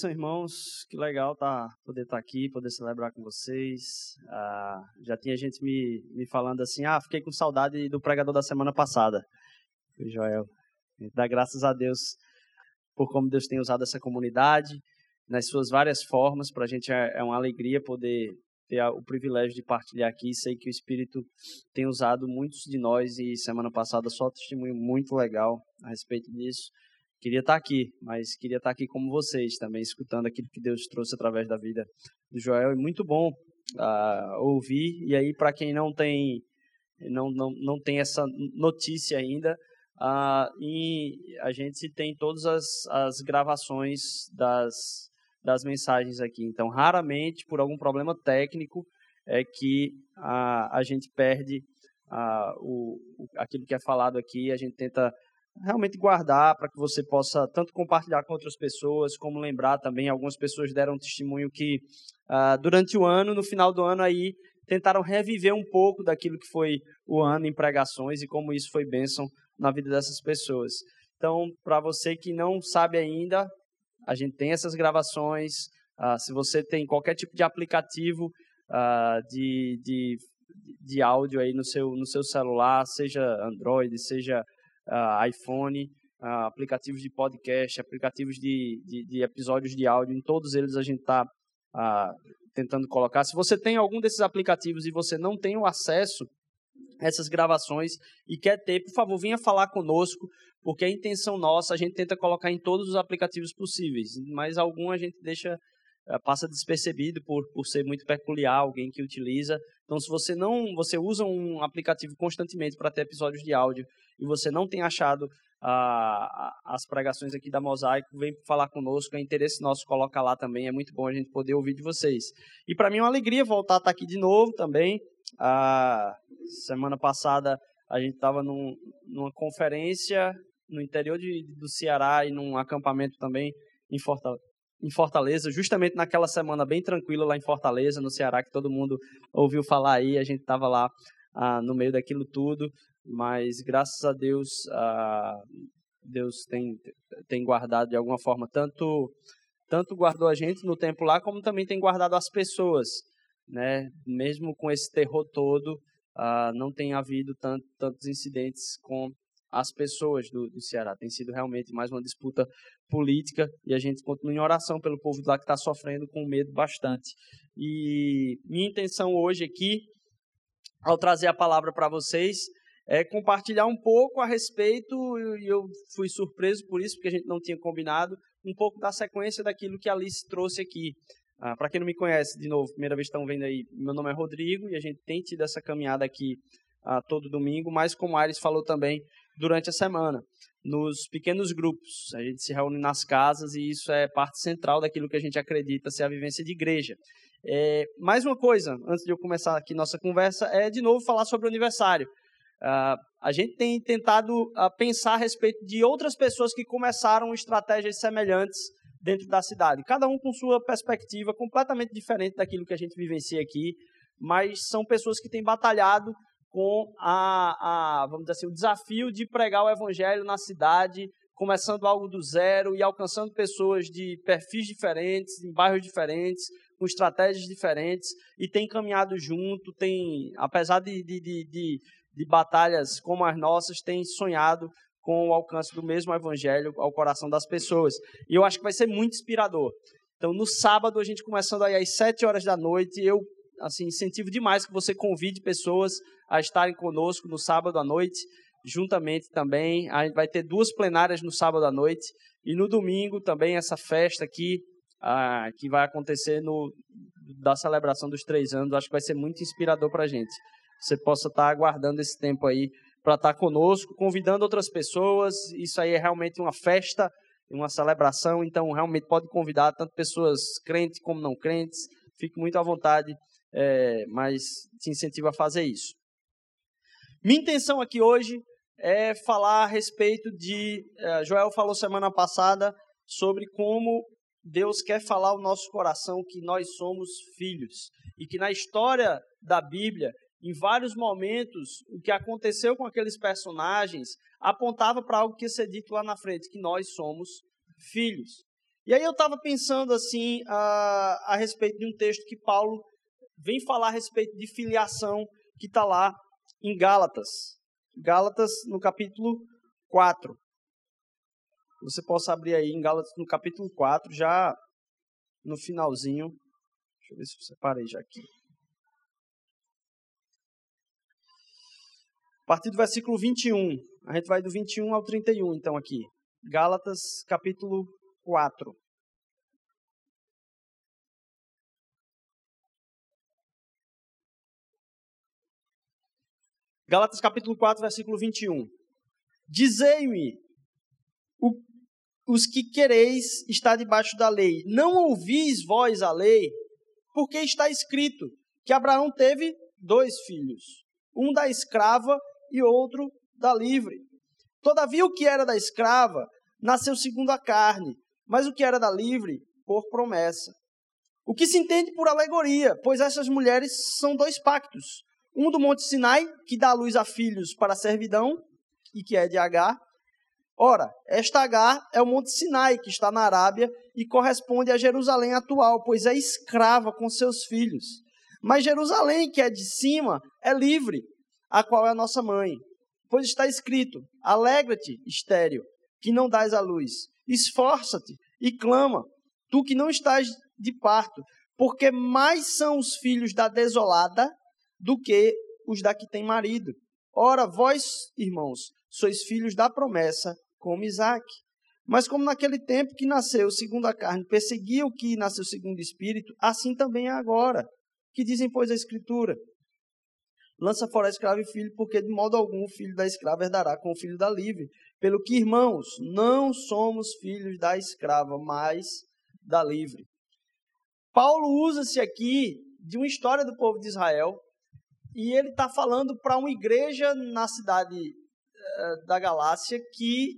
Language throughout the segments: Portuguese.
Benção, irmãos. Que legal tá, poder estar tá aqui, poder celebrar com vocês. Ah, já tinha gente me, me falando assim, ah, fiquei com saudade do pregador da semana passada. Foi Joel. Dá graças a Deus por como Deus tem usado essa comunidade, nas suas várias formas. Para a gente é, é uma alegria poder ter o privilégio de partilhar aqui. Sei que o Espírito tem usado muitos de nós e semana passada só testemunho muito legal a respeito disso. Queria estar aqui, mas queria estar aqui como vocês também, escutando aquilo que Deus trouxe através da vida do Joel. É muito bom uh, ouvir. E aí, para quem não tem, não, não, não tem essa notícia ainda, uh, e a gente tem todas as, as gravações das, das mensagens aqui. Então, raramente, por algum problema técnico, é que uh, a gente perde uh, o, aquilo que é falado aqui. A gente tenta realmente guardar para que você possa tanto compartilhar com outras pessoas, como lembrar também. Algumas pessoas deram testemunho que uh, durante o ano, no final do ano aí, tentaram reviver um pouco daquilo que foi o ano em pregações e como isso foi bênção na vida dessas pessoas. Então, para você que não sabe ainda, a gente tem essas gravações. Uh, se você tem qualquer tipo de aplicativo uh, de, de, de áudio aí no seu, no seu celular, seja Android, seja uh, iPhone, uh, aplicativos de podcast, aplicativos de, de, de, episódios de áudio, em todos eles a gente está ah, tentando colocar. Se você tem algum desses aplicativos e você não tem o acesso a essas gravações e quer ter, por favor, venha falar conosco, porque a intenção nossa, a gente tenta colocar em todos os aplicativos possíveis, mas algum a gente deixa passa despercebido por, por ser muito peculiar, alguém que utiliza. Então, se você não, você usa um aplicativo constantemente para ter episódios de áudio e você não tem achado ah, as pregações aqui da Mosaico, vem falar conosco, é interesse nosso, coloca lá também, é muito bom a gente poder ouvir de vocês. E para mim é uma alegria voltar a estar aqui de novo também. Ah, semana passada a gente estava num, numa conferência no interior de, do Ceará e num acampamento também em Fortaleza em Fortaleza, justamente naquela semana bem tranquila lá em Fortaleza, no Ceará, que todo mundo ouviu falar aí, a gente estava lá ah, no meio daquilo tudo, mas graças a Deus, ah, Deus tem, tem guardado de alguma forma, tanto, tanto guardou a gente no tempo lá, como também tem guardado as pessoas, né? mesmo com esse terror todo, ah, não tem havido tanto, tantos incidentes com as pessoas do, do Ceará. Tem sido realmente mais uma disputa política e a gente continua em oração pelo povo lá que está sofrendo com medo bastante. E minha intenção hoje aqui, ao trazer a palavra para vocês, é compartilhar um pouco a respeito, e eu fui surpreso por isso, porque a gente não tinha combinado, um pouco da sequência daquilo que a Alice trouxe aqui. Ah, para quem não me conhece, de novo, primeira vez que estão vendo aí, meu nome é Rodrigo e a gente tem tido essa caminhada aqui ah, todo domingo, mas como a Ares falou também, durante a semana, nos pequenos grupos. A gente se reúne nas casas e isso é parte central daquilo que a gente acredita ser a vivência de igreja. É, mais uma coisa, antes de eu começar aqui nossa conversa, é de novo falar sobre o aniversário. Uh, a gente tem tentado uh, pensar a respeito de outras pessoas que começaram estratégias semelhantes dentro da cidade, cada um com sua perspectiva completamente diferente daquilo que a gente vivencia aqui, mas são pessoas que têm batalhado com a, a, vamos dizer assim, o desafio de pregar o evangelho na cidade, começando algo do zero e alcançando pessoas de perfis diferentes, em bairros diferentes, com estratégias diferentes, e tem caminhado junto, tem, apesar de, de, de, de, de batalhas como as nossas, tem sonhado com o alcance do mesmo evangelho ao coração das pessoas. E eu acho que vai ser muito inspirador. Então, no sábado, a gente começando aí às sete horas da noite, eu assim, incentivo demais que você convide pessoas a estarem conosco no sábado à noite, juntamente também. A gente vai ter duas plenárias no sábado à noite e no domingo também essa festa aqui ah, que vai acontecer no da celebração dos três anos. Acho que vai ser muito inspirador para a gente. Você possa estar tá aguardando esse tempo aí para estar tá conosco, convidando outras pessoas. Isso aí é realmente uma festa, uma celebração. Então, realmente pode convidar tanto pessoas crentes como não crentes. Fique muito à vontade é, mas te incentivo a fazer isso. Minha intenção aqui hoje é falar a respeito de. É, Joel falou semana passada sobre como Deus quer falar ao nosso coração que nós somos filhos. E que na história da Bíblia, em vários momentos, o que aconteceu com aqueles personagens apontava para algo que ia ser dito lá na frente, que nós somos filhos. E aí eu estava pensando assim a, a respeito de um texto que Paulo vem falar a respeito de filiação que está lá em Gálatas. Gálatas no capítulo 4. Você possa abrir aí em Gálatas no capítulo 4, já no finalzinho. Deixa eu ver se eu separei já aqui. A partir do versículo 21. A gente vai do 21 ao 31, então, aqui. Gálatas, capítulo 4. Gálatas capítulo 4, versículo 21. Dizei-me, os que quereis estar debaixo da lei, não ouvis vós a lei, porque está escrito que Abraão teve dois filhos, um da escrava e outro da livre. Todavia, o que era da escrava nasceu segundo a carne, mas o que era da livre, por promessa. O que se entende por alegoria, pois essas mulheres são dois pactos: um do Monte Sinai, que dá luz a filhos para a servidão, e que é de Agar. Ora, esta Agar é o Monte Sinai, que está na Arábia, e corresponde a Jerusalém atual, pois é escrava com seus filhos. Mas Jerusalém, que é de cima, é livre, a qual é a nossa mãe. Pois está escrito: Alegra-te, estéreo, que não dás a luz. Esforça-te e clama, tu que não estás de parto, porque mais são os filhos da desolada do que os da que tem marido. Ora, vós, irmãos, sois filhos da promessa, como Isaac. Mas como naquele tempo que nasceu segundo a carne, perseguia o que nasceu segundo o espírito, assim também é agora. Que dizem, pois, a Escritura: Lança fora a escrava e filho, porque de modo algum o filho da escrava herdará com o filho da livre. Pelo que, irmãos, não somos filhos da escrava, mas da livre. Paulo usa-se aqui de uma história do povo de Israel e ele está falando para uma igreja na cidade uh, da Galácia que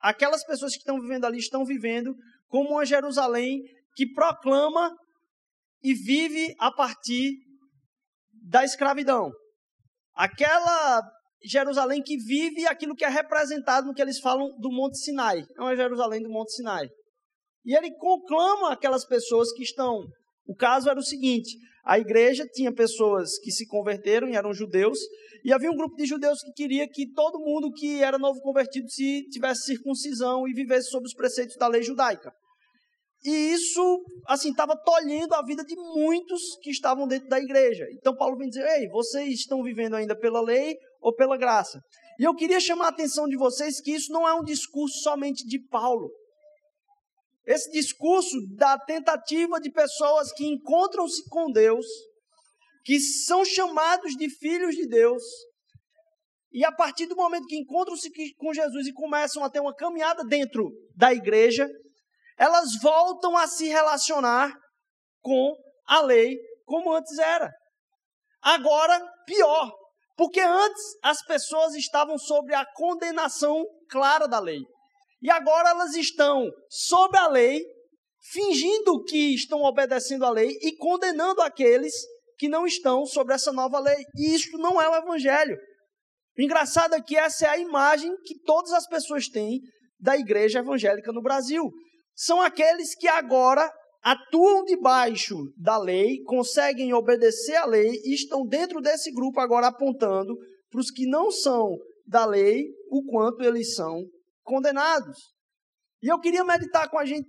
aquelas pessoas que estão vivendo ali estão vivendo como uma Jerusalém que proclama e vive a partir da escravidão. Aquela Jerusalém que vive aquilo que é representado no que eles falam do Monte Sinai. É uma Jerusalém do Monte Sinai. E ele conclama aquelas pessoas que estão. O caso era o seguinte: a igreja tinha pessoas que se converteram e eram judeus, e havia um grupo de judeus que queria que todo mundo que era novo convertido se tivesse circuncisão e vivesse sob os preceitos da lei judaica. E isso, assim, estava tolhendo a vida de muitos que estavam dentro da igreja. Então Paulo vem dizer: "Ei, vocês estão vivendo ainda pela lei ou pela graça?" E eu queria chamar a atenção de vocês que isso não é um discurso somente de Paulo. Esse discurso da tentativa de pessoas que encontram-se com Deus, que são chamados de filhos de Deus, e a partir do momento que encontram-se com Jesus e começam a ter uma caminhada dentro da igreja, elas voltam a se relacionar com a lei como antes era. Agora, pior, porque antes as pessoas estavam sobre a condenação clara da lei. E agora elas estão sob a lei, fingindo que estão obedecendo a lei e condenando aqueles que não estão sobre essa nova lei. E isto não é o evangelho. O engraçado é que essa é a imagem que todas as pessoas têm da igreja evangélica no Brasil. São aqueles que agora atuam debaixo da lei, conseguem obedecer à lei e estão dentro desse grupo agora apontando para os que não são da lei o quanto eles são condenados. E eu queria meditar com a gente,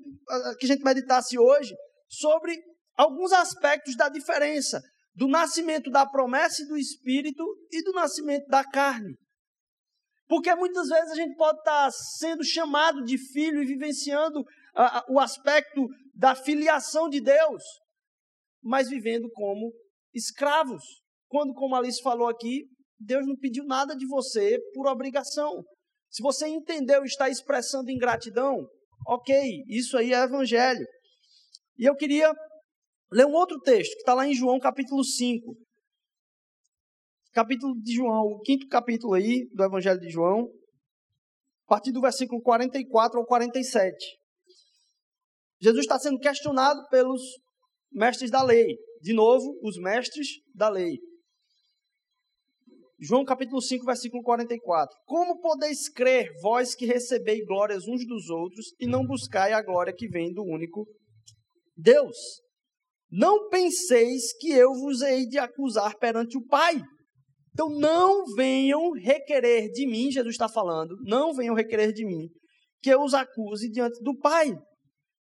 que a gente meditasse hoje sobre alguns aspectos da diferença do nascimento da promessa e do espírito e do nascimento da carne. Porque muitas vezes a gente pode estar sendo chamado de filho e vivenciando o aspecto da filiação de Deus, mas vivendo como escravos. Quando, como a Alice falou aqui, Deus não pediu nada de você por obrigação. Se você entendeu e está expressando ingratidão, ok, isso aí é evangelho. E eu queria ler um outro texto, que está lá em João capítulo 5. Capítulo de João, o quinto capítulo aí do Evangelho de João, a partir do versículo 44 ao 47. Jesus está sendo questionado pelos mestres da lei. De novo, os mestres da lei. João capítulo 5, versículo 44. Como podeis crer, vós que recebei glórias uns dos outros, e não buscai a glória que vem do único Deus? Não penseis que eu vos hei de acusar perante o Pai. Então não venham requerer de mim, Jesus está falando, não venham requerer de mim que eu os acuse diante do Pai.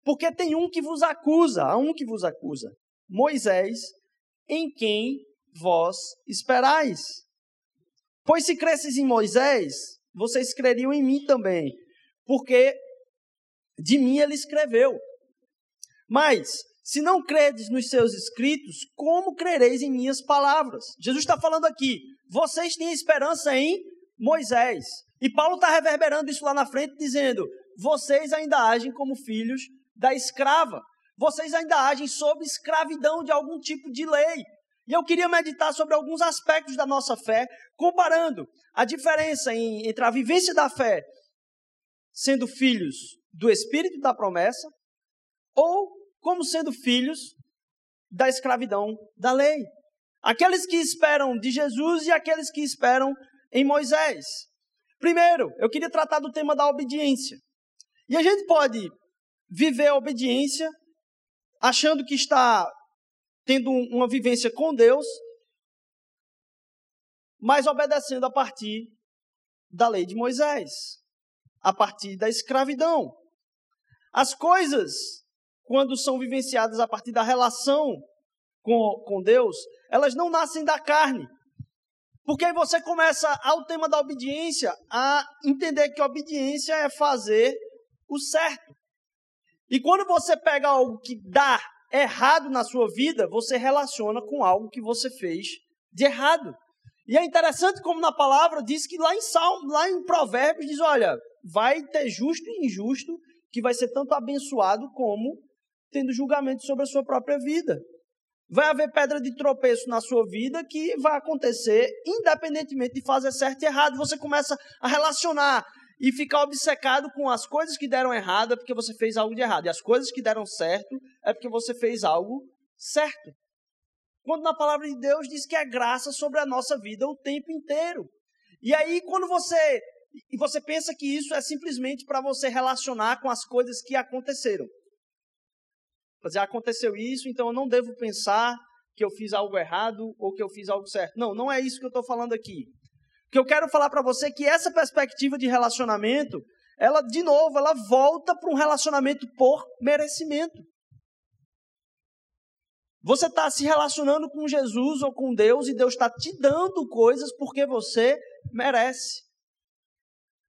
Porque tem um que vos acusa, há um que vos acusa, Moisés, em quem vós esperais. Pois se cresces em Moisés, vocês creriam em mim também, porque de mim ele escreveu. Mas, se não credes nos seus escritos, como crereis em minhas palavras? Jesus está falando aqui, vocês têm esperança em Moisés. E Paulo está reverberando isso lá na frente, dizendo: vocês ainda agem como filhos da escrava. Vocês ainda agem sob escravidão de algum tipo de lei. E eu queria meditar sobre alguns aspectos da nossa fé, comparando a diferença em, entre a vivência da fé sendo filhos do Espírito da promessa ou como sendo filhos da escravidão da lei. Aqueles que esperam de Jesus e aqueles que esperam em Moisés. Primeiro, eu queria tratar do tema da obediência. E a gente pode viver a obediência achando que está tendo uma vivência com Deus, mas obedecendo a partir da lei de Moisés, a partir da escravidão. As coisas, quando são vivenciadas a partir da relação com, com Deus, elas não nascem da carne. Porque aí você começa, ao tema da obediência, a entender que obediência é fazer o certo. E quando você pega algo que dá errado na sua vida, você relaciona com algo que você fez de errado. E é interessante como na palavra diz que lá em Salmo, lá em Provérbios diz, olha, vai ter justo e injusto que vai ser tanto abençoado como tendo julgamento sobre a sua própria vida. Vai haver pedra de tropeço na sua vida que vai acontecer independentemente de fazer certo e errado. Você começa a relacionar e ficar obcecado com as coisas que deram errado é porque você fez algo de errado. E as coisas que deram certo é porque você fez algo certo. Quando na palavra de Deus diz que é graça sobre a nossa vida o tempo inteiro. E aí, quando você. E você pensa que isso é simplesmente para você relacionar com as coisas que aconteceram. Dizer, aconteceu isso, então eu não devo pensar que eu fiz algo errado ou que eu fiz algo certo. Não, não é isso que eu estou falando aqui que eu quero falar para você que essa perspectiva de relacionamento, ela, de novo, ela volta para um relacionamento por merecimento. Você está se relacionando com Jesus ou com Deus e Deus está te dando coisas porque você merece.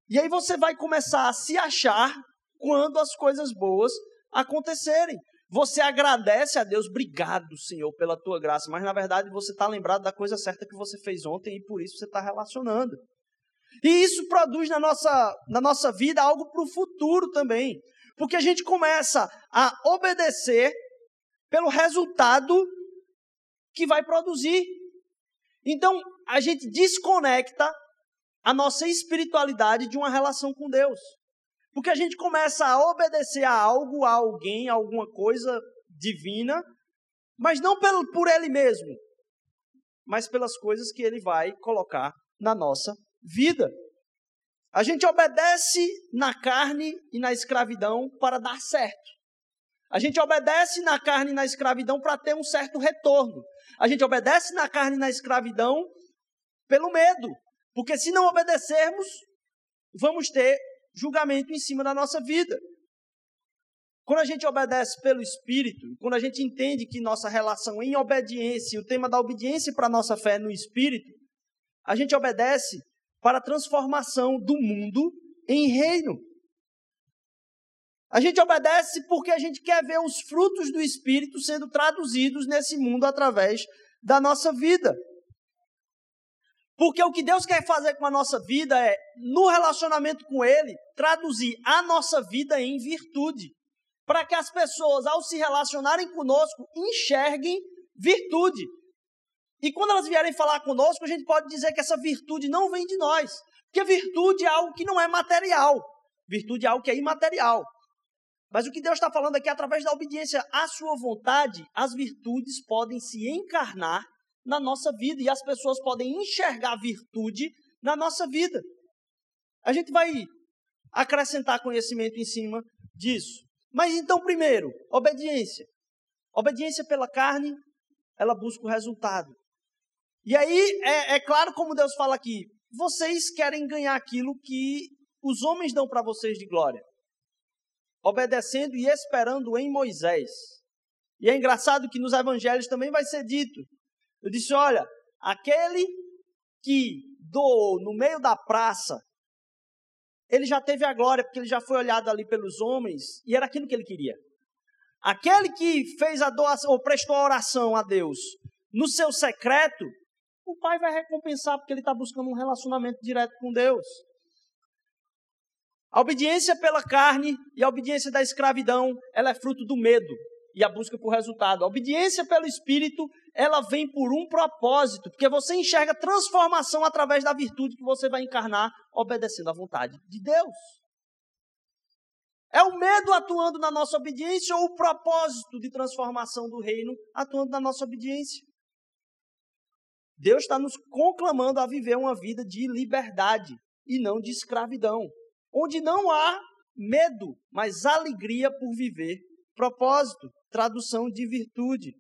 E aí você vai começar a se achar quando as coisas boas acontecerem. Você agradece a Deus, obrigado, Senhor, pela tua graça, mas na verdade você está lembrado da coisa certa que você fez ontem e por isso você está relacionando. E isso produz na nossa, na nossa vida algo para o futuro também, porque a gente começa a obedecer pelo resultado que vai produzir. Então, a gente desconecta a nossa espiritualidade de uma relação com Deus. Porque a gente começa a obedecer a algo, a alguém, a alguma coisa divina, mas não pelo, por ele mesmo, mas pelas coisas que ele vai colocar na nossa vida. A gente obedece na carne e na escravidão para dar certo. A gente obedece na carne e na escravidão para ter um certo retorno. A gente obedece na carne e na escravidão pelo medo. Porque se não obedecermos, vamos ter julgamento em cima da nossa vida. Quando a gente obedece pelo Espírito, quando a gente entende que nossa relação em obediência, o tema da obediência para a nossa fé é no Espírito, a gente obedece para a transformação do mundo em reino. A gente obedece porque a gente quer ver os frutos do Espírito sendo traduzidos nesse mundo através da nossa vida. Porque o que Deus quer fazer com a nossa vida é, no relacionamento com Ele, traduzir a nossa vida em virtude. Para que as pessoas, ao se relacionarem conosco, enxerguem virtude. E quando elas vierem falar conosco, a gente pode dizer que essa virtude não vem de nós. Porque virtude é algo que não é material. Virtude é algo que é imaterial. Mas o que Deus está falando aqui, através da obediência à sua vontade, as virtudes podem se encarnar na nossa vida e as pessoas podem enxergar virtude na nossa vida. A gente vai acrescentar conhecimento em cima disso. Mas então, primeiro, obediência. Obediência pela carne, ela busca o resultado. E aí, é, é claro como Deus fala aqui: vocês querem ganhar aquilo que os homens dão para vocês de glória, obedecendo e esperando em Moisés. E é engraçado que nos evangelhos também vai ser dito. Eu disse: olha, aquele que doou no meio da praça ele já teve a glória, porque ele já foi olhado ali pelos homens, e era aquilo que ele queria. Aquele que fez a doação, ou prestou a oração a Deus no seu secreto, o pai vai recompensar, porque ele está buscando um relacionamento direto com Deus. A obediência pela carne e a obediência da escravidão, ela é fruto do medo e a busca por resultado. A obediência pelo Espírito, ela vem por um propósito, porque você enxerga transformação através da virtude que você vai encarnar obedecendo à vontade de Deus. É o medo atuando na nossa obediência ou o propósito de transformação do reino atuando na nossa obediência? Deus está nos conclamando a viver uma vida de liberdade e não de escravidão, onde não há medo, mas alegria por viver propósito tradução de virtude,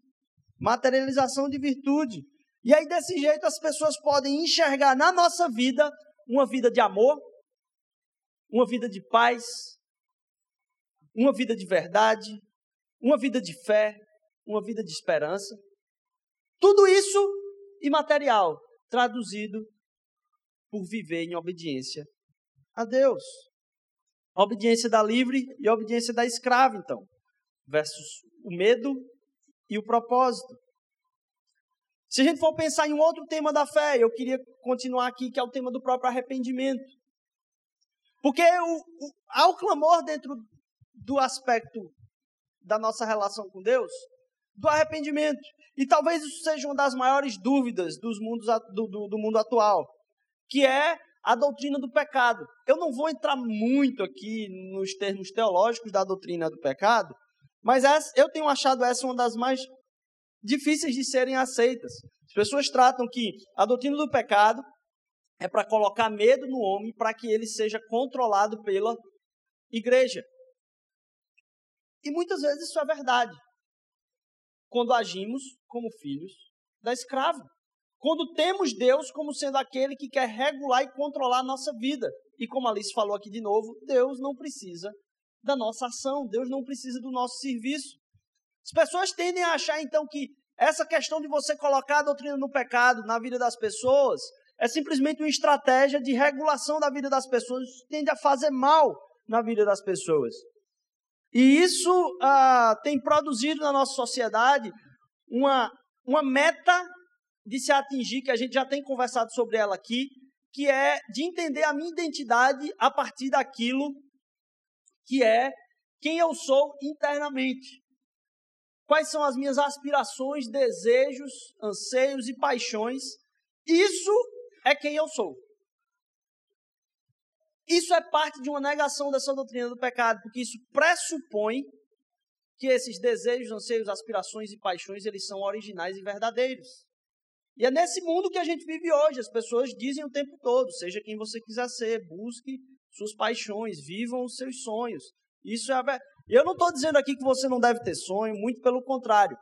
materialização de virtude. E aí, desse jeito, as pessoas podem enxergar na nossa vida uma vida de amor, uma vida de paz, uma vida de verdade, uma vida de fé, uma vida de esperança. Tudo isso imaterial, traduzido por viver em obediência a Deus. A obediência da livre e a obediência da escrava, então. Versos o medo e o propósito. Se a gente for pensar em um outro tema da fé, eu queria continuar aqui, que é o tema do próprio arrependimento. Porque o, o, há o clamor dentro do aspecto da nossa relação com Deus, do arrependimento. E talvez isso seja uma das maiores dúvidas dos mundos, do, do, do mundo atual, que é a doutrina do pecado. Eu não vou entrar muito aqui nos termos teológicos da doutrina do pecado, mas essa, eu tenho achado essa uma das mais difíceis de serem aceitas. As pessoas tratam que a doutrina do pecado é para colocar medo no homem para que ele seja controlado pela igreja. E muitas vezes isso é verdade. Quando agimos como filhos da escrava. Quando temos Deus como sendo aquele que quer regular e controlar a nossa vida. E como a Alice falou aqui de novo, Deus não precisa da nossa ação, Deus não precisa do nosso serviço. As pessoas tendem a achar então que essa questão de você colocar a doutrina no pecado na vida das pessoas é simplesmente uma estratégia de regulação da vida das pessoas, isso tende a fazer mal na vida das pessoas. E isso ah, tem produzido na nossa sociedade uma, uma meta de se atingir, que a gente já tem conversado sobre ela aqui, que é de entender a minha identidade a partir daquilo que é quem eu sou internamente. Quais são as minhas aspirações, desejos, anseios e paixões? Isso é quem eu sou. Isso é parte de uma negação dessa doutrina do pecado, porque isso pressupõe que esses desejos, anseios, aspirações e paixões, eles são originais e verdadeiros. E é nesse mundo que a gente vive hoje. As pessoas dizem o tempo todo: seja quem você quiser ser, busque suas paixões, vivam os seus sonhos. Isso é Eu não estou dizendo aqui que você não deve ter sonho, muito pelo contrário.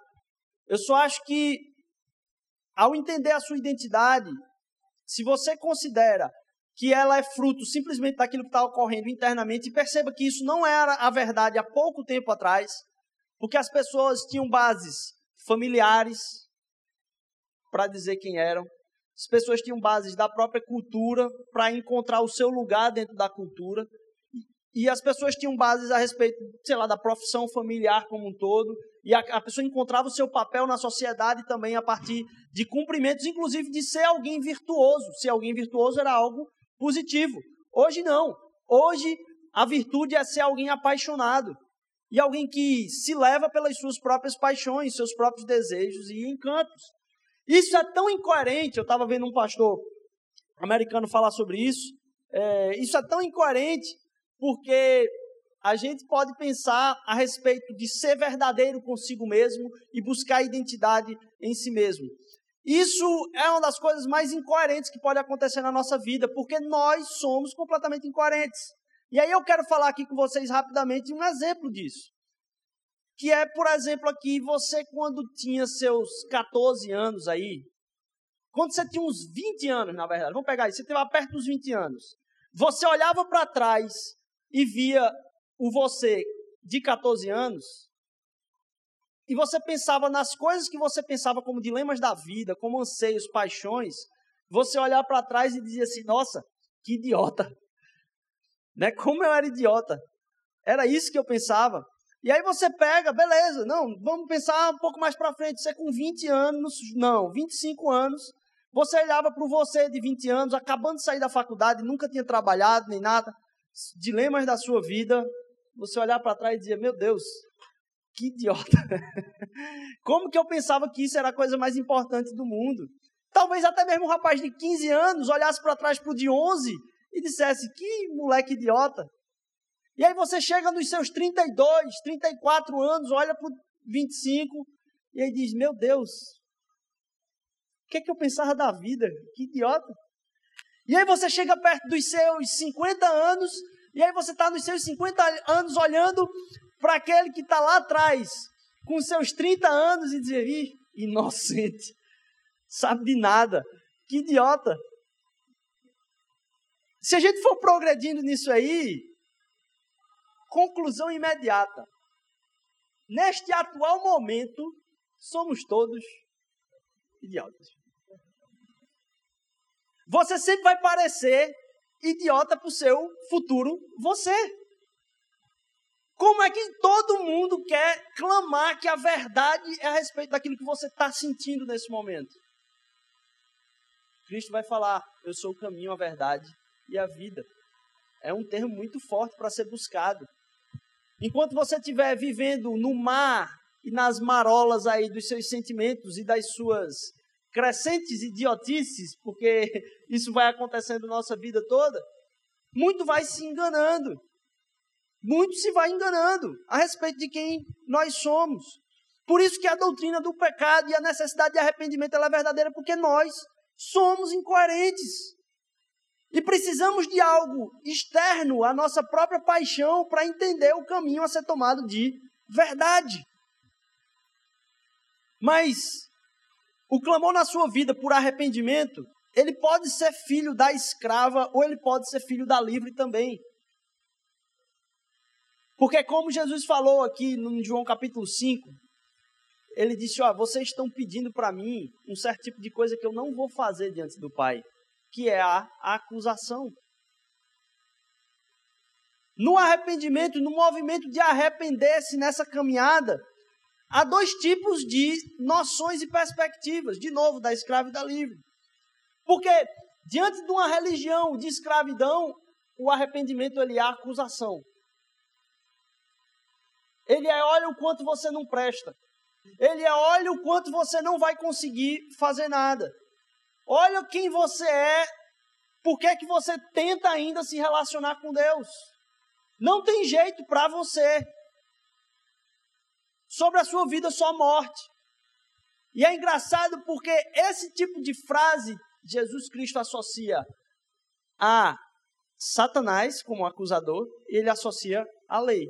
Eu só acho que, ao entender a sua identidade, se você considera que ela é fruto simplesmente daquilo que está ocorrendo internamente, e perceba que isso não era a verdade há pouco tempo atrás, porque as pessoas tinham bases familiares para dizer quem eram, as pessoas tinham bases da própria cultura para encontrar o seu lugar dentro da cultura. E as pessoas tinham bases a respeito, sei lá, da profissão familiar como um todo. E a, a pessoa encontrava o seu papel na sociedade também a partir de cumprimentos, inclusive de ser alguém virtuoso. Ser alguém virtuoso era algo positivo. Hoje não. Hoje a virtude é ser alguém apaixonado. E alguém que se leva pelas suas próprias paixões, seus próprios desejos e encantos. Isso é tão incoerente. Eu estava vendo um pastor americano falar sobre isso. É, isso é tão incoerente porque a gente pode pensar a respeito de ser verdadeiro consigo mesmo e buscar identidade em si mesmo. Isso é uma das coisas mais incoerentes que pode acontecer na nossa vida, porque nós somos completamente incoerentes. E aí eu quero falar aqui com vocês rapidamente um exemplo disso. Que é, por exemplo, aqui, você quando tinha seus 14 anos aí, quando você tinha uns 20 anos, na verdade, vamos pegar isso, você estava perto dos 20 anos, você olhava para trás e via o você de 14 anos, e você pensava nas coisas que você pensava como dilemas da vida, como anseios, paixões, você olhar para trás e dizia assim: nossa, que idiota. Né? Como eu era idiota. Era isso que eu pensava. E aí você pega, beleza, não, vamos pensar um pouco mais para frente. Você com 20 anos, não, 25 anos, você olhava para você de 20 anos, acabando de sair da faculdade, nunca tinha trabalhado nem nada, dilemas da sua vida. Você olhar para trás e dizia: Meu Deus, que idiota. Como que eu pensava que isso era a coisa mais importante do mundo? Talvez até mesmo um rapaz de 15 anos olhasse para trás para o de 11 e dissesse: Que moleque idiota. E aí você chega nos seus 32, 34 anos, olha para o 25 e aí diz: Meu Deus, o que, é que eu pensava da vida? Que idiota. E aí você chega perto dos seus 50 anos, e aí você está nos seus 50 anos olhando para aquele que está lá atrás, com seus 30 anos, e dizer: Ih, inocente, sabe de nada, que idiota. Se a gente for progredindo nisso aí, conclusão imediata. Neste atual momento, somos todos idiotas. Você sempre vai parecer idiota para o seu futuro você. Como é que todo mundo quer clamar que a verdade é a respeito daquilo que você está sentindo nesse momento? Cristo vai falar: Eu sou o caminho, a verdade e a vida. É um termo muito forte para ser buscado. Enquanto você estiver vivendo no mar e nas marolas aí dos seus sentimentos e das suas crescentes idiotices, porque isso vai acontecendo na nossa vida toda, muito vai se enganando muito se vai enganando a respeito de quem nós somos. Por isso que a doutrina do pecado e a necessidade de arrependimento é verdadeira, porque nós somos incoerentes. E precisamos de algo externo à nossa própria paixão para entender o caminho a ser tomado de verdade. Mas o clamor na sua vida por arrependimento, ele pode ser filho da escrava ou ele pode ser filho da livre também. Porque como Jesus falou aqui no João capítulo 5, ele disse, ó, vocês estão pedindo para mim um certo tipo de coisa que eu não vou fazer diante do Pai, que é a acusação. No arrependimento, no movimento de arrepender-se nessa caminhada, há dois tipos de noções e perspectivas, de novo, da escrava e da livre. Porque diante de uma religião de escravidão, o arrependimento ele é acusação. Ele é olha o quanto você não presta. Ele é olha o quanto você não vai conseguir fazer nada. Olha quem você é, por que, que você tenta ainda se relacionar com Deus. Não tem jeito para você. Sobre a sua vida, só morte. E é engraçado porque esse tipo de frase Jesus Cristo associa a Satanás como acusador e ele associa a lei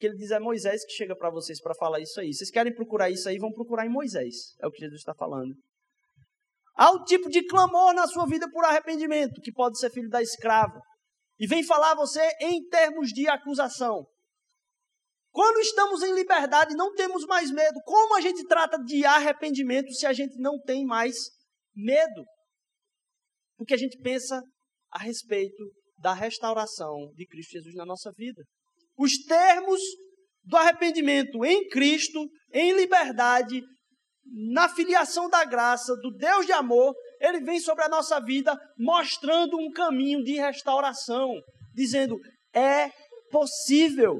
que ele diz é Moisés que chega para vocês para falar isso aí. Vocês querem procurar isso aí, vão procurar em Moisés. É o que Jesus está falando. Há um tipo de clamor na sua vida por arrependimento, que pode ser filho da escrava. E vem falar você em termos de acusação. Quando estamos em liberdade, não temos mais medo. Como a gente trata de arrependimento se a gente não tem mais medo? Porque a gente pensa a respeito da restauração de Cristo Jesus na nossa vida os termos do arrependimento em Cristo, em liberdade, na filiação da graça, do Deus de amor, ele vem sobre a nossa vida mostrando um caminho de restauração, dizendo: é possível.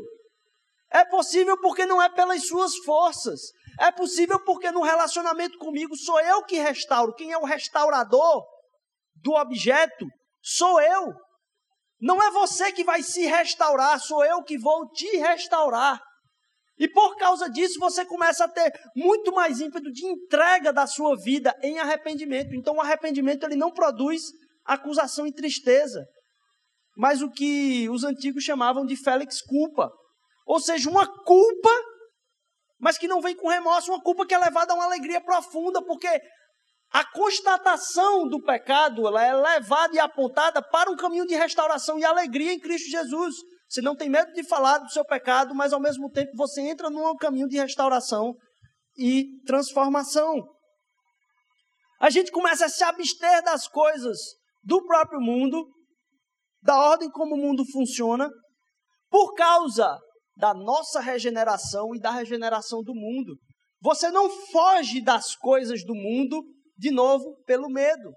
É possível porque não é pelas suas forças. É possível porque no relacionamento comigo sou eu que restauro. Quem é o restaurador do objeto sou eu. Não é você que vai se restaurar, sou eu que vou te restaurar. E por causa disso, você começa a ter muito mais ímpeto de entrega da sua vida em arrependimento. Então, o arrependimento ele não produz acusação e tristeza, mas o que os antigos chamavam de Félix culpa. Ou seja, uma culpa, mas que não vem com remorso, uma culpa que é levada a uma alegria profunda, porque a constatação do pecado ela é levada e apontada para um caminho de restauração e alegria em Cristo Jesus. Você não tem medo de falar do seu pecado, mas ao mesmo tempo você entra num caminho de restauração e transformação. A gente começa a se abster das coisas do próprio mundo, da ordem como o mundo funciona, por causa da nossa regeneração e da regeneração do mundo. Você não foge das coisas do mundo, de novo, pelo medo.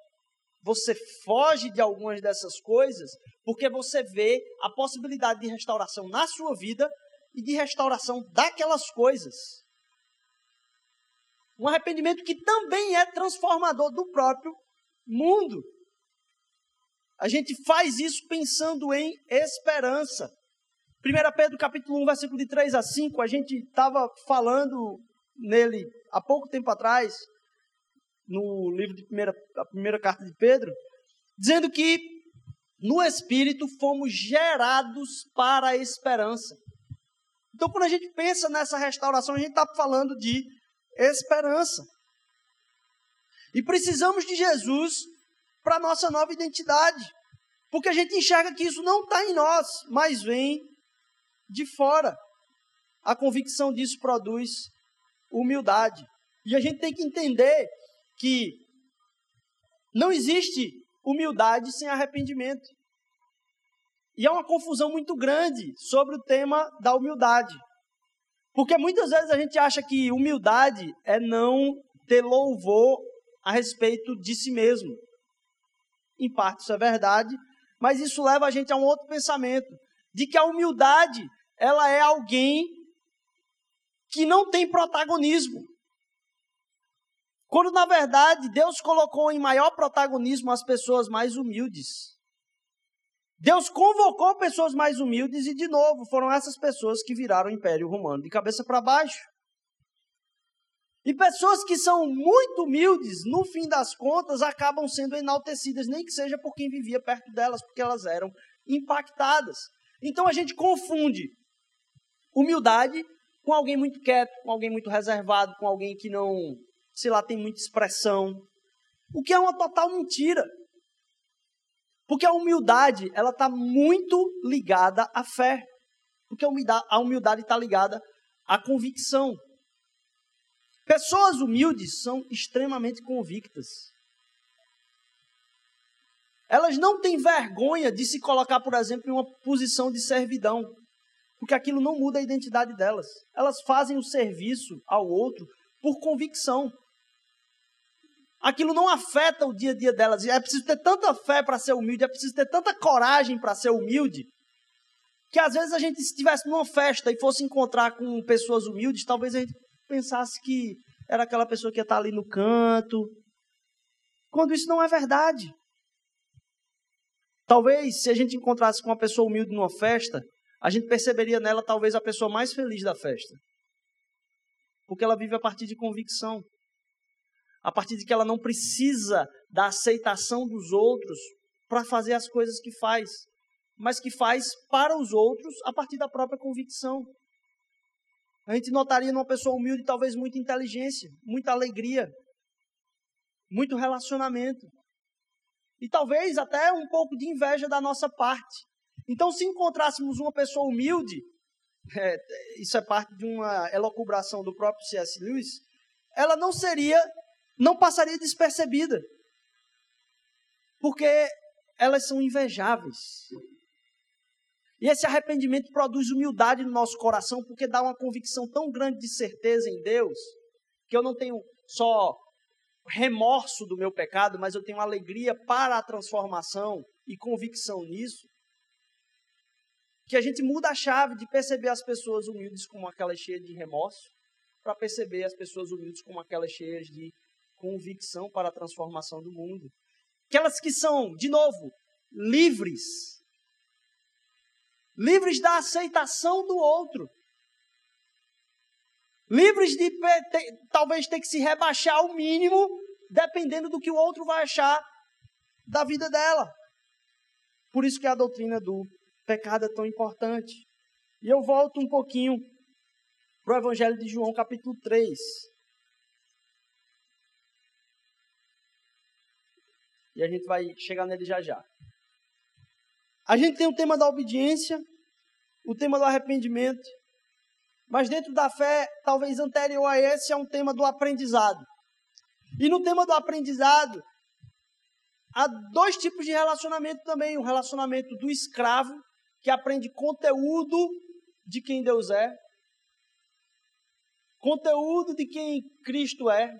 Você foge de algumas dessas coisas porque você vê a possibilidade de restauração na sua vida e de restauração daquelas coisas. Um arrependimento que também é transformador do próprio mundo. A gente faz isso pensando em esperança. 1 Pedro capítulo 1, versículo de 3 a 5, a gente estava falando nele há pouco tempo atrás, no livro de primeira, a primeira carta de Pedro, dizendo que no Espírito fomos gerados para a esperança. Então, quando a gente pensa nessa restauração, a gente está falando de esperança. E precisamos de Jesus para a nossa nova identidade. Porque a gente enxerga que isso não está em nós, mas vem de fora. A convicção disso produz humildade. E a gente tem que entender que não existe humildade sem arrependimento. E há uma confusão muito grande sobre o tema da humildade. Porque muitas vezes a gente acha que humildade é não ter louvor a respeito de si mesmo. Em parte isso é verdade, mas isso leva a gente a um outro pensamento, de que a humildade, ela é alguém que não tem protagonismo. Quando na verdade Deus colocou em maior protagonismo as pessoas mais humildes. Deus convocou pessoas mais humildes e de novo foram essas pessoas que viraram o Império Romano de cabeça para baixo. E pessoas que são muito humildes, no fim das contas, acabam sendo enaltecidas, nem que seja por quem vivia perto delas, porque elas eram impactadas. Então a gente confunde humildade com alguém muito quieto, com alguém muito reservado, com alguém que não se lá tem muita expressão. O que é uma total mentira. Porque a humildade, ela está muito ligada à fé. Porque a humildade está ligada à convicção. Pessoas humildes são extremamente convictas. Elas não têm vergonha de se colocar, por exemplo, em uma posição de servidão, porque aquilo não muda a identidade delas. Elas fazem o serviço ao outro por convicção aquilo não afeta o dia a dia delas. É preciso ter tanta fé para ser humilde, é preciso ter tanta coragem para ser humilde, que às vezes a gente, se estivesse numa festa e fosse encontrar com pessoas humildes, talvez a gente pensasse que era aquela pessoa que ia estar ali no canto, quando isso não é verdade. Talvez, se a gente encontrasse com uma pessoa humilde numa festa, a gente perceberia nela talvez a pessoa mais feliz da festa. Porque ela vive a partir de convicção a partir de que ela não precisa da aceitação dos outros para fazer as coisas que faz, mas que faz para os outros a partir da própria convicção. A gente notaria numa pessoa humilde talvez muita inteligência, muita alegria, muito relacionamento. E talvez até um pouco de inveja da nossa parte. Então, se encontrássemos uma pessoa humilde, é, isso é parte de uma elocubração do próprio C.S. Lewis, ela não seria não passaria despercebida. Porque elas são invejáveis. E esse arrependimento produz humildade no nosso coração, porque dá uma convicção tão grande de certeza em Deus, que eu não tenho só remorso do meu pecado, mas eu tenho alegria para a transformação e convicção nisso. Que a gente muda a chave de perceber as pessoas humildes como aquelas cheias de remorso, para perceber as pessoas humildes como aquelas cheias de convicção para a transformação do mundo. Aquelas que são, de novo, livres. Livres da aceitação do outro. livres de ter, talvez ter que se rebaixar ao mínimo, dependendo do que o outro vai achar da vida dela. Por isso que a doutrina do pecado é tão importante. E eu volto um pouquinho para o Evangelho de João, capítulo 3. E a gente vai chegar nele já já. A gente tem o tema da obediência, o tema do arrependimento, mas dentro da fé, talvez anterior a esse, é um tema do aprendizado. E no tema do aprendizado, há dois tipos de relacionamento também: o relacionamento do escravo, que aprende conteúdo de quem Deus é, conteúdo de quem Cristo é,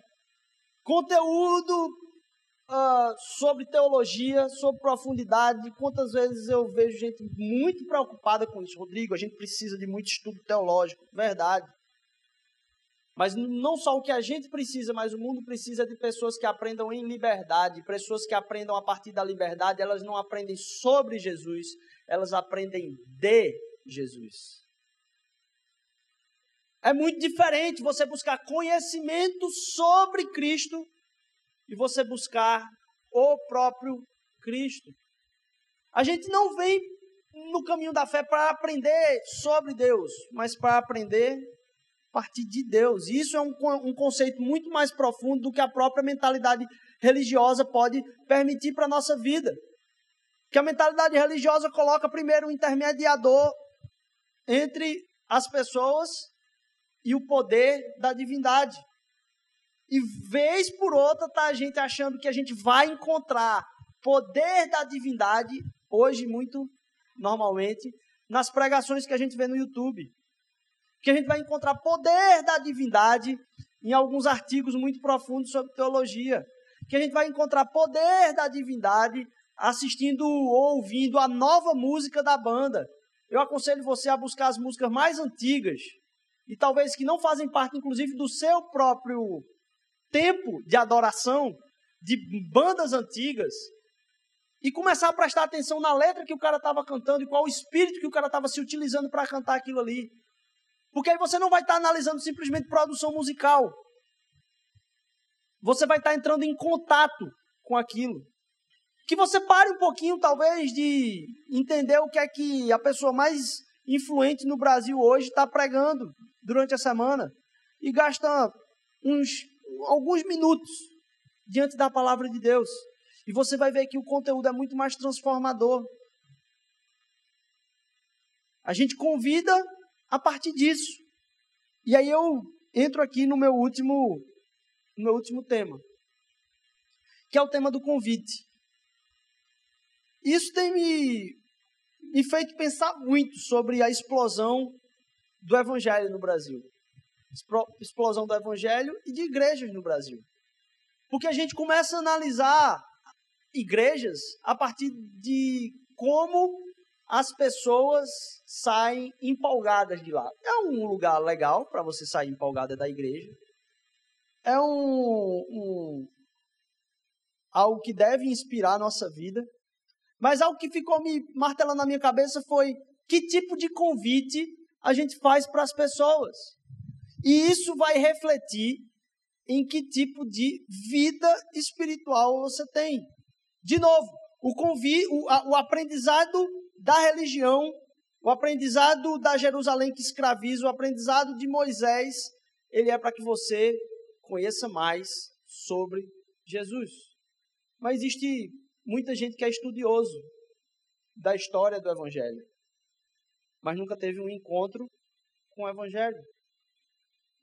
conteúdo uh, sobre teologia, sobre profundidade. Quantas vezes eu vejo gente muito preocupada com isso? Rodrigo, a gente precisa de muito estudo teológico, verdade. Mas não só o que a gente precisa, mas o mundo precisa de pessoas que aprendam em liberdade, pessoas que aprendam a partir da liberdade, elas não aprendem sobre Jesus, elas aprendem de Jesus. É muito diferente você buscar conhecimento sobre Cristo e você buscar o próprio Cristo. A gente não vem no caminho da fé para aprender sobre Deus, mas para aprender a partir de Deus. Isso é um, um conceito muito mais profundo do que a própria mentalidade religiosa pode permitir para a nossa vida. Que a mentalidade religiosa coloca primeiro um intermediador entre as pessoas e o poder da divindade. E vez por outra tá a gente achando que a gente vai encontrar poder da divindade, hoje muito normalmente, nas pregações que a gente vê no YouTube. Que a gente vai encontrar poder da divindade em alguns artigos muito profundos sobre teologia. Que a gente vai encontrar poder da divindade assistindo ou ouvindo a nova música da banda. Eu aconselho você a buscar as músicas mais antigas e talvez que não fazem parte, inclusive, do seu próprio tempo de adoração de bandas antigas e começar a prestar atenção na letra que o cara estava cantando e qual o espírito que o cara estava se utilizando para cantar aquilo ali. Porque aí você não vai estar tá analisando simplesmente produção musical. Você vai estar tá entrando em contato com aquilo. Que você pare um pouquinho, talvez, de entender o que é que a pessoa mais influente no Brasil hoje está pregando durante a semana e gasta uns alguns minutos diante da palavra de Deus. E você vai ver que o conteúdo é muito mais transformador. A gente convida a partir disso. E aí eu entro aqui no meu último, no meu último tema, que é o tema do convite. Isso tem me, me feito pensar muito sobre a explosão do evangelho no Brasil explosão do evangelho e de igrejas no Brasil. Porque a gente começa a analisar igrejas a partir de como as pessoas saem empolgadas de lá. É um lugar legal para você sair empolgada da igreja. É um, um algo que deve inspirar a nossa vida. Mas algo que ficou me martelando na minha cabeça foi que tipo de convite a gente faz para as pessoas. E isso vai refletir em que tipo de vida espiritual você tem. De novo, o, convi, o, o aprendizado da religião, o aprendizado da Jerusalém que escraviza, o aprendizado de Moisés, ele é para que você conheça mais sobre Jesus. Mas existe muita gente que é estudioso da história do Evangelho, mas nunca teve um encontro com o Evangelho.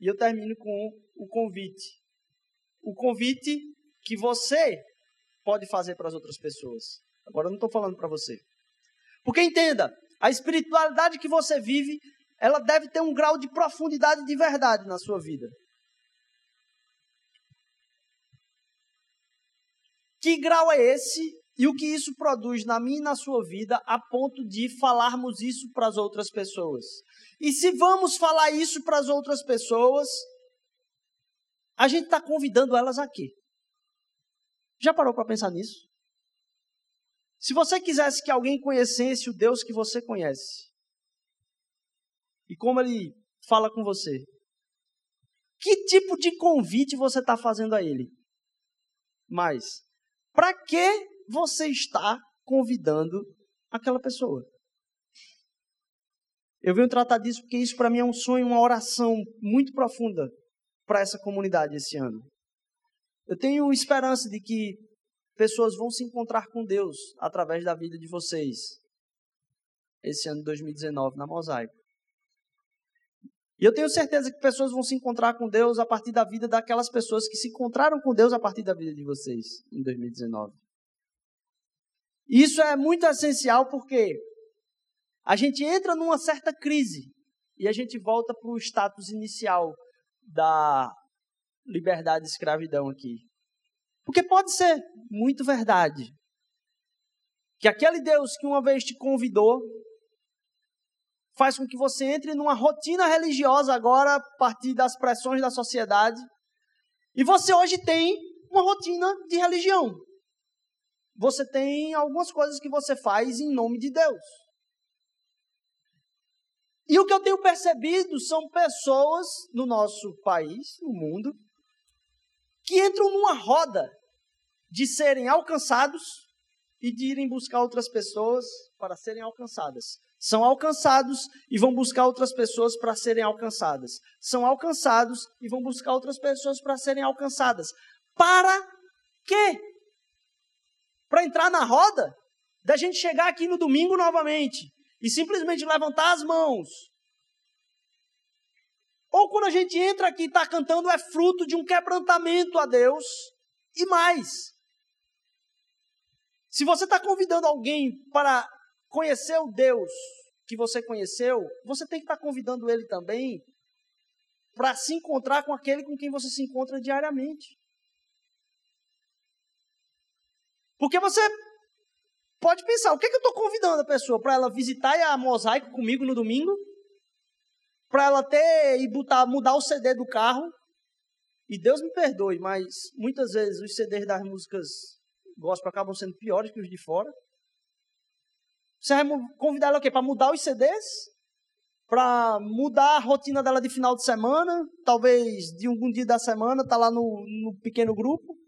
E eu termino com o convite. O convite que você pode fazer para as outras pessoas. Agora eu não estou falando para você. Porque entenda, a espiritualidade que você vive, ela deve ter um grau de profundidade de verdade na sua vida. Que grau é esse e o que isso produz na minha e na sua vida a ponto de falarmos isso para as outras pessoas? E se vamos falar isso para as outras pessoas, a gente está convidando elas a quê? Já parou para pensar nisso? Se você quisesse que alguém conhecesse o Deus que você conhece, e como ele fala com você, que tipo de convite você está fazendo a ele? Mas, para que você está convidando aquela pessoa? Eu venho tratar disso porque isso para mim é um sonho, uma oração muito profunda para essa comunidade esse ano. Eu tenho esperança de que pessoas vão se encontrar com Deus através da vida de vocês esse ano de 2019 na Mosaico. E eu tenho certeza que pessoas vão se encontrar com Deus a partir da vida daquelas pessoas que se encontraram com Deus a partir da vida de vocês em 2019. Isso é muito essencial porque a gente entra numa certa crise e a gente volta para o status inicial da liberdade e escravidão aqui. Porque pode ser muito verdade que aquele Deus que uma vez te convidou faz com que você entre numa rotina religiosa agora a partir das pressões da sociedade. E você hoje tem uma rotina de religião. Você tem algumas coisas que você faz em nome de Deus. E o que eu tenho percebido são pessoas no nosso país, no mundo, que entram numa roda de serem alcançados e de irem buscar outras pessoas para serem alcançadas. São alcançados e vão buscar outras pessoas para serem alcançadas. São alcançados e vão buscar outras pessoas para serem alcançadas. Para quê? Para entrar na roda? Da gente chegar aqui no domingo novamente e simplesmente levantar as mãos. Ou quando a gente entra aqui e está cantando, é fruto de um quebrantamento a Deus. E mais, se você está convidando alguém para conhecer o Deus que você conheceu, você tem que estar tá convidando ele também para se encontrar com aquele com quem você se encontra diariamente. Porque você pode pensar, o que, é que eu estou convidando a pessoa? Para ela visitar a mosaico comigo no domingo? Para ela ter e botar, mudar o CD do carro? E Deus me perdoe, mas muitas vezes os CDs das músicas gospel acabam sendo piores que os de fora. Você vai convidar ela o quê? Para mudar os CDs? Para mudar a rotina dela de final de semana? Talvez de algum dia da semana, tá lá no, no pequeno grupo?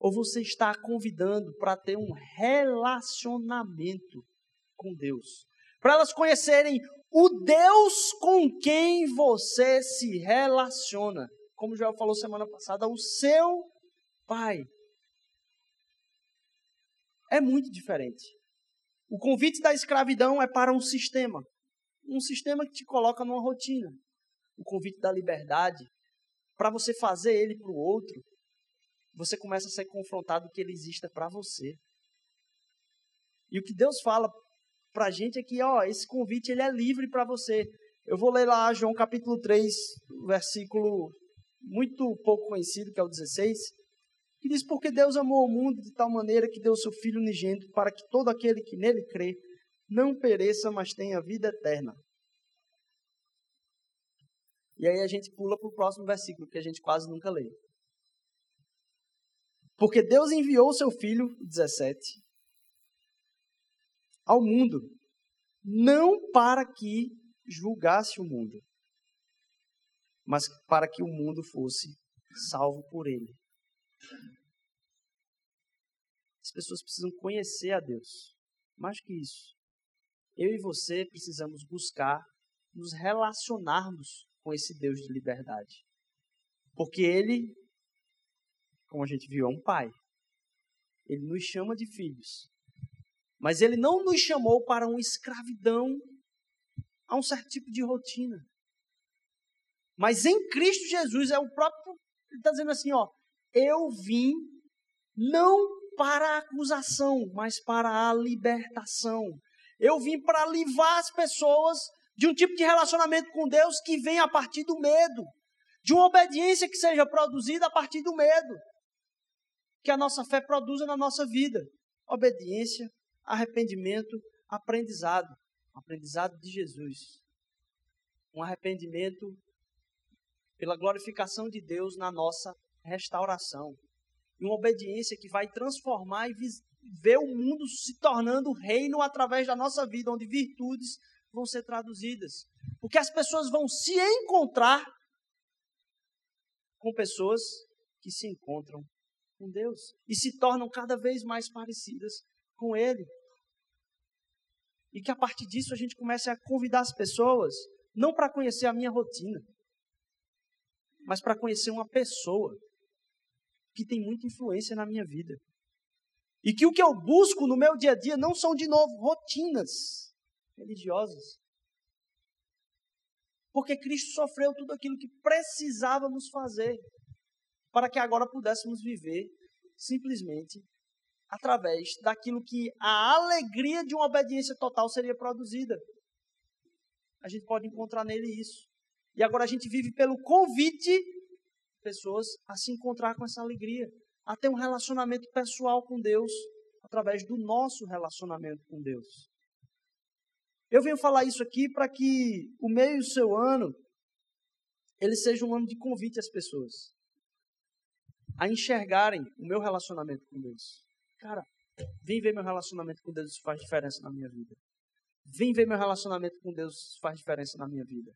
Ou você está convidando para ter um relacionamento com Deus? Para elas conhecerem o Deus com quem você se relaciona. Como Joel falou semana passada, o seu Pai. É muito diferente. O convite da escravidão é para um sistema. Um sistema que te coloca numa rotina. O convite da liberdade, para você fazer ele para o outro, você começa a ser confrontado que ele exista para você. E o que Deus fala para a gente é que, ó, esse convite ele é livre para você. Eu vou ler lá João capítulo 3, versículo muito pouco conhecido, que é o 16, que diz, porque Deus amou o mundo de tal maneira que deu o seu Filho unigênito para que todo aquele que nele crê não pereça, mas tenha vida eterna. E aí a gente pula para o próximo versículo, que a gente quase nunca lê. Porque Deus enviou o seu Filho, 17, ao mundo, não para que julgasse o mundo, mas para que o mundo fosse salvo por ele. As pessoas precisam conhecer a Deus. Mais que isso, eu e você precisamos buscar nos relacionarmos com esse Deus de liberdade. Porque Ele como a gente viu, é um pai. Ele nos chama de filhos. Mas ele não nos chamou para uma escravidão a um certo tipo de rotina. Mas em Cristo Jesus é o próprio. Ele está dizendo assim: ó, eu vim não para a acusação, mas para a libertação. Eu vim para livrar as pessoas de um tipo de relacionamento com Deus que vem a partir do medo, de uma obediência que seja produzida a partir do medo que a nossa fé produza na nossa vida: obediência, arrependimento, aprendizado. Aprendizado de Jesus. Um arrependimento pela glorificação de Deus na nossa restauração. E uma obediência que vai transformar e ver o mundo se tornando reino através da nossa vida, onde virtudes vão ser traduzidas. Porque as pessoas vão se encontrar com pessoas que se encontram com Deus e se tornam cada vez mais parecidas com Ele. E que a partir disso a gente comece a convidar as pessoas, não para conhecer a minha rotina, mas para conhecer uma pessoa que tem muita influência na minha vida. E que o que eu busco no meu dia a dia não são, de novo, rotinas religiosas. Porque Cristo sofreu tudo aquilo que precisávamos fazer para que agora pudéssemos viver simplesmente através daquilo que a alegria de uma obediência total seria produzida. A gente pode encontrar nele isso. E agora a gente vive pelo convite pessoas a se encontrar com essa alegria, a ter um relacionamento pessoal com Deus através do nosso relacionamento com Deus. Eu venho falar isso aqui para que o meio do seu ano ele seja um ano de convite às pessoas a enxergarem o meu relacionamento com Deus. Cara, vem ver meu relacionamento com Deus, isso faz diferença na minha vida. Vem ver meu relacionamento com Deus, isso faz diferença na minha vida.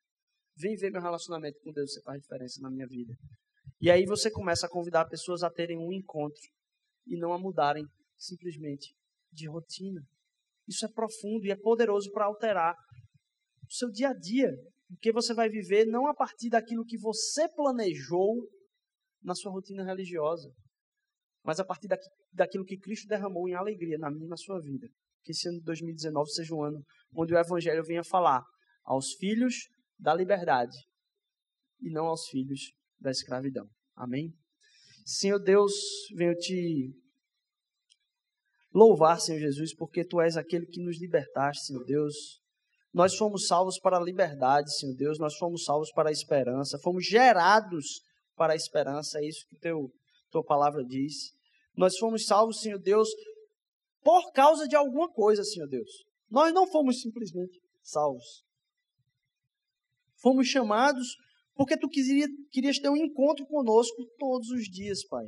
Vem ver meu relacionamento com Deus, isso faz diferença na minha vida. E aí você começa a convidar pessoas a terem um encontro e não a mudarem simplesmente de rotina. Isso é profundo e é poderoso para alterar o seu dia a dia, porque você vai viver não a partir daquilo que você planejou na sua rotina religiosa, mas a partir daquilo que Cristo derramou em alegria na minha e na sua vida. Que esse ano de 2019 seja um ano onde o Evangelho venha falar aos filhos da liberdade e não aos filhos da escravidão. Amém? Senhor Deus, venho te louvar, Senhor Jesus, porque Tu és aquele que nos libertaste, Senhor Deus. Nós fomos salvos para a liberdade, Senhor Deus, nós fomos salvos para a esperança, fomos gerados para a esperança, é isso que teu, Tua palavra diz. Nós fomos salvos, Senhor Deus, por causa de alguma coisa, Senhor Deus. Nós não fomos simplesmente salvos. Fomos chamados porque tu queria, querias ter um encontro conosco todos os dias, Pai.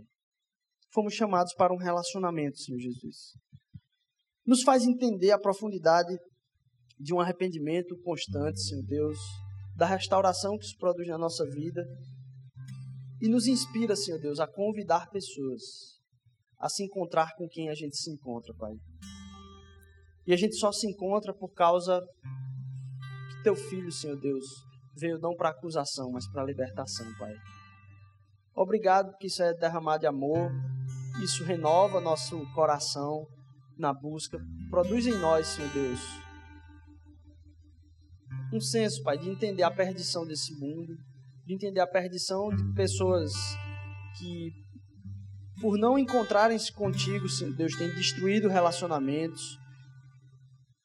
Fomos chamados para um relacionamento, Senhor Jesus. Nos faz entender a profundidade de um arrependimento constante, Senhor Deus, da restauração que isso produz na nossa vida. E nos inspira, Senhor Deus, a convidar pessoas a se encontrar com quem a gente se encontra, Pai. E a gente só se encontra por causa que teu filho, Senhor Deus, veio não para acusação, mas para libertação, Pai. Obrigado que isso é derramado de amor, isso renova nosso coração na busca, produz em nós, Senhor Deus, um senso, Pai, de entender a perdição desse mundo, de entender a perdição de pessoas que, por não encontrarem-se contigo, Senhor Deus, têm destruído relacionamentos,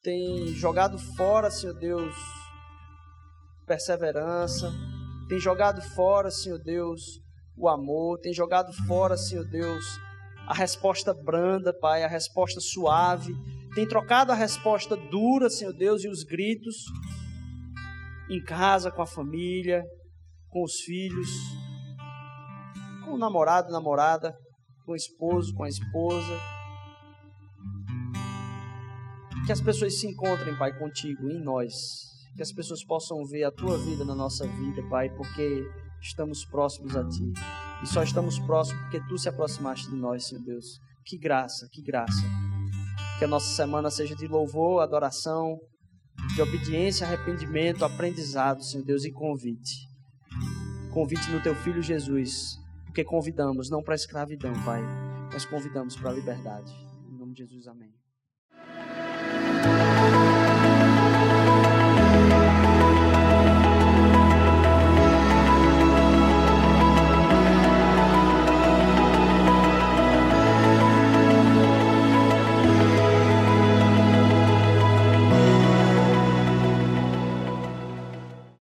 têm jogado fora, Senhor Deus, perseverança, tem jogado fora, Senhor Deus, o amor, tem jogado fora, Senhor Deus, a resposta branda, Pai, a resposta suave, tem trocado a resposta dura, Senhor Deus, e os gritos em casa, com a família, com os filhos, com o namorado, namorada, com o esposo, com a esposa. Que as pessoas se encontrem, Pai, contigo, em nós, que as pessoas possam ver a tua vida na nossa vida, Pai, porque estamos próximos a ti. E só estamos próximos porque tu se aproximaste de nós, Senhor Deus. Que graça, que graça. Que a nossa semana seja de louvor, adoração, de obediência, arrependimento, aprendizado, Senhor Deus, e convite. Convite no teu filho Jesus, porque convidamos não para a escravidão, Pai, mas convidamos para a liberdade. Em nome de Jesus, amém.